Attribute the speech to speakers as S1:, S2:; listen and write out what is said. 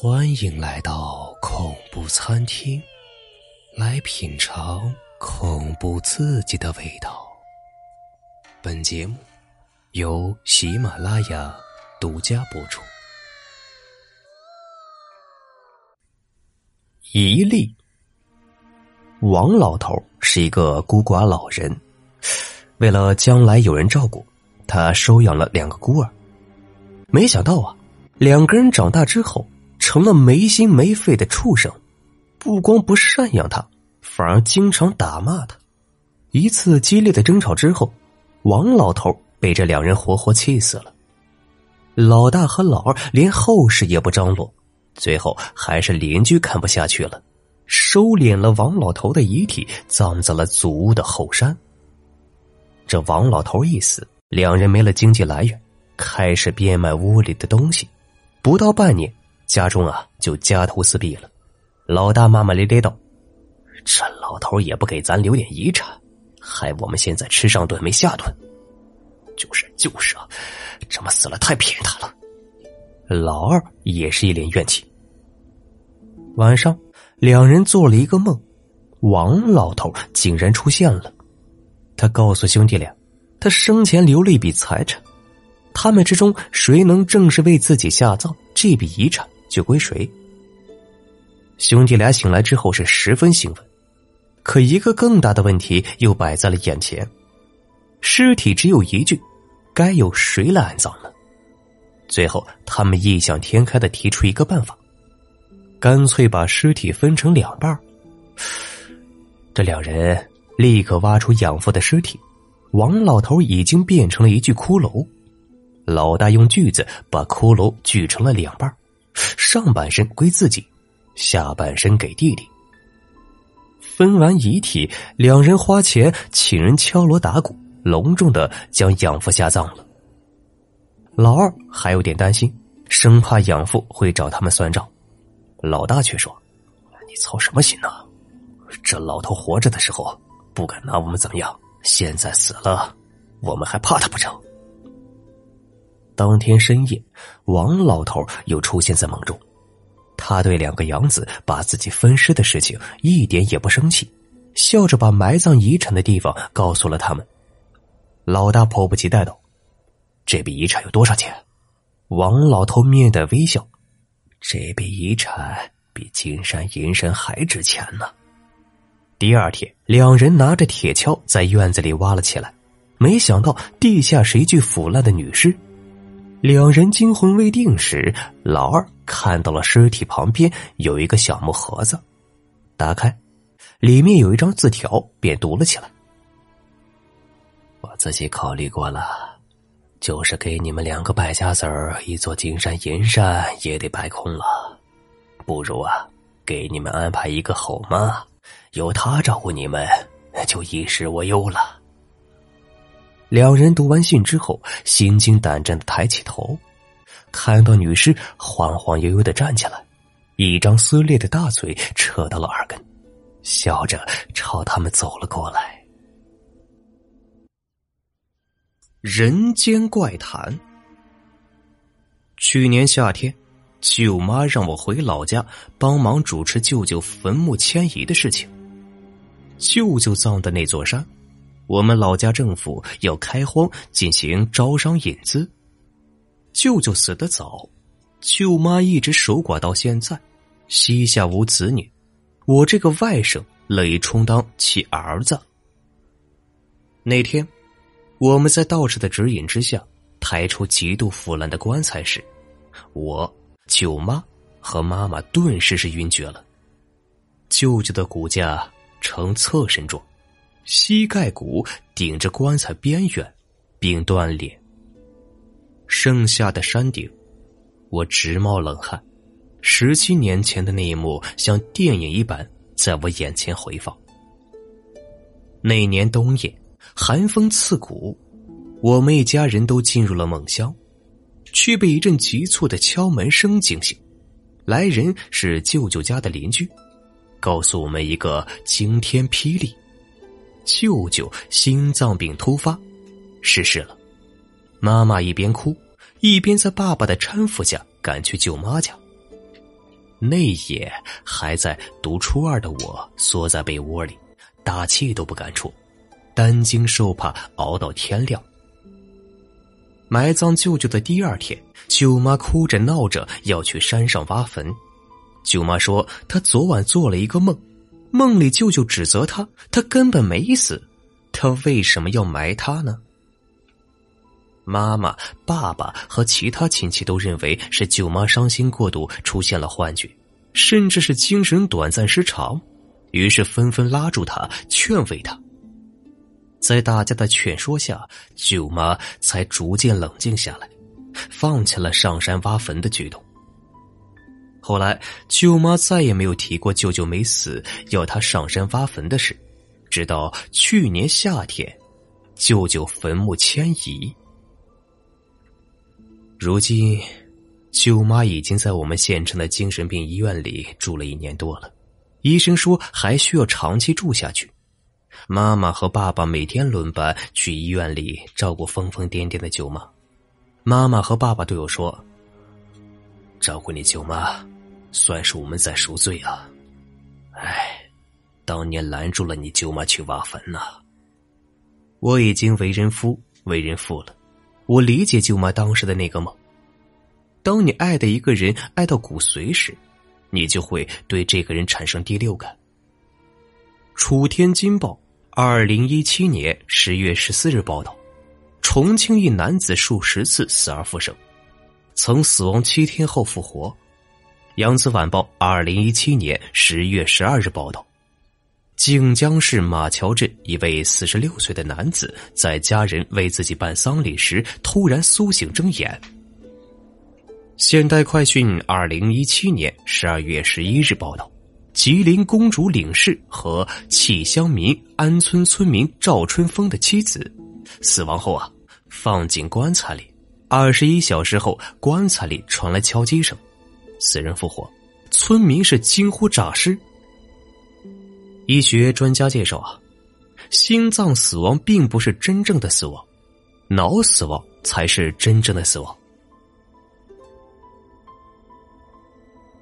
S1: 欢迎来到恐怖餐厅，来品尝恐怖刺激的味道。本节目由喜马拉雅独家播出。一例，王老头是一个孤寡老人，为了将来有人照顾，他收养了两个孤儿。没想到啊，两个人长大之后。成了没心没肺的畜生，不光不赡养他，反而经常打骂他。一次激烈的争吵之后，王老头被这两人活活气死了。老大和老二连后事也不张罗，最后还是邻居看不下去了，收敛了王老头的遗体，葬在了祖屋的后山。这王老头一死，两人没了经济来源，开始变卖屋里的东西，不到半年。家中啊，就家徒四壁了。老大骂骂咧咧道：“这老头也不给咱留点遗产，害我们现在吃上顿没下顿。”“就是就是啊，这么死了太便宜他了。”老二也是一脸怨气。晚上，两人做了一个梦，王老头竟然出现了。他告诉兄弟俩，他生前留了一笔财产，他们之中谁能正式为自己下葬，这笔遗产。就归谁？兄弟俩醒来之后是十分兴奋，可一个更大的问题又摆在了眼前：尸体只有一具，该由谁来安葬呢？最后，他们异想天开的提出一个办法，干脆把尸体分成两半这两人立刻挖出养父的尸体，王老头已经变成了一具骷髅，老大用锯子把骷髅锯成了两半上半身归自己，下半身给弟弟。分完遗体，两人花钱请人敲锣打鼓，隆重的将养父下葬了。老二还有点担心，生怕养父会找他们算账。老大却说：“你操什么心呢？这老头活着的时候不敢拿我们怎么样，现在死了，我们还怕他不成？”当天深夜，王老头又出现在梦中。他对两个养子把自己分尸的事情一点也不生气，笑着把埋葬遗产的地方告诉了他们。老大迫不及待道：“这笔遗产有多少钱？”王老头面带微笑：“这笔遗产比金山银山还值钱呢。”第二天，两人拿着铁锹在院子里挖了起来，没想到地下是一具腐烂的女尸。两人惊魂未定时，老二看到了尸体旁边有一个小木盒子，打开，里面有一张字条，便读了起来。我自己考虑过了，就是给你们两个败家子儿一座金山银山也得败空了，不如啊，给你们安排一个后妈，由她照顾你们，就衣食无忧了。两人读完信之后，心惊胆战的抬起头，看到女尸晃晃悠悠的站起来，一张撕裂的大嘴扯到了耳根，笑着朝他们走了过来。人间怪谈。去年夏天，舅妈让我回老家帮忙主持舅舅坟墓迁移的事情。舅舅葬的那座山。我们老家政府要开荒进行招商引资。舅舅死得早，舅妈一直守寡到现在，膝下无子女，我这个外甥乐意充当其儿子。那天，我们在道士的指引之下抬出极度腐烂的棺材时，我舅妈和妈妈顿时是晕厥了。舅舅的骨架呈侧身状。膝盖骨顶着棺材边缘，并断裂。剩下的山顶，我直冒冷汗。十七年前的那一幕像电影一般在我眼前回放。那年冬夜，寒风刺骨，我们一家人都进入了梦乡，却被一阵急促的敲门声惊醒。来人是舅舅家的邻居，告诉我们一个惊天霹雳。舅舅心脏病突发，逝世了。妈妈一边哭，一边在爸爸的搀扶下赶去舅妈家。那夜还在读初二的我，缩在被窝里，大气都不敢出，担惊受怕，熬到天亮。埋葬舅舅的第二天，舅妈哭着闹着要去山上挖坟。舅妈说，她昨晚做了一个梦，梦里舅舅指责他，他根本没死，他为什么要埋他呢？妈妈、爸爸和其他亲戚都认为是舅妈伤心过度，出现了幻觉，甚至是精神短暂失常，于是纷纷拉住他，劝慰他。在大家的劝说下，舅妈才逐渐冷静下来，放弃了上山挖坟的举动。后来，舅妈再也没有提过舅舅没死要他上山挖坟的事，直到去年夏天，舅舅坟墓迁移。如今，舅妈已经在我们县城的精神病医院里住了一年多了。医生说还需要长期住下去。妈妈和爸爸每天轮班去医院里照顾疯疯癫癫的舅妈。妈妈和爸爸对我说：“照顾你舅妈，算是我们在赎罪啊。”哎，当年拦住了你舅妈去挖坟呐。我已经为人夫、为人父了。我理解舅妈当时的那个梦。当你爱的一个人爱到骨髓时，你就会对这个人产生第六感。楚天金报二零一七年十月十四日报道：重庆一男子数十次死而复生，曾死亡七天后复活。扬子晚报二零一七年十月十二日报道。靖江市马桥镇一位四十六岁的男子，在家人为自己办丧礼时，突然苏醒睁眼。现代快讯二零一七年十二月十一日报道：吉林公主岭市和契乡民安村村民赵春峰的妻子死亡后啊，放进棺材里。二十一小时后，棺材里传来敲击声，死人复活，村民是惊呼诈尸。医学专家介绍啊，心脏死亡并不是真正的死亡，脑死亡才是真正的死亡。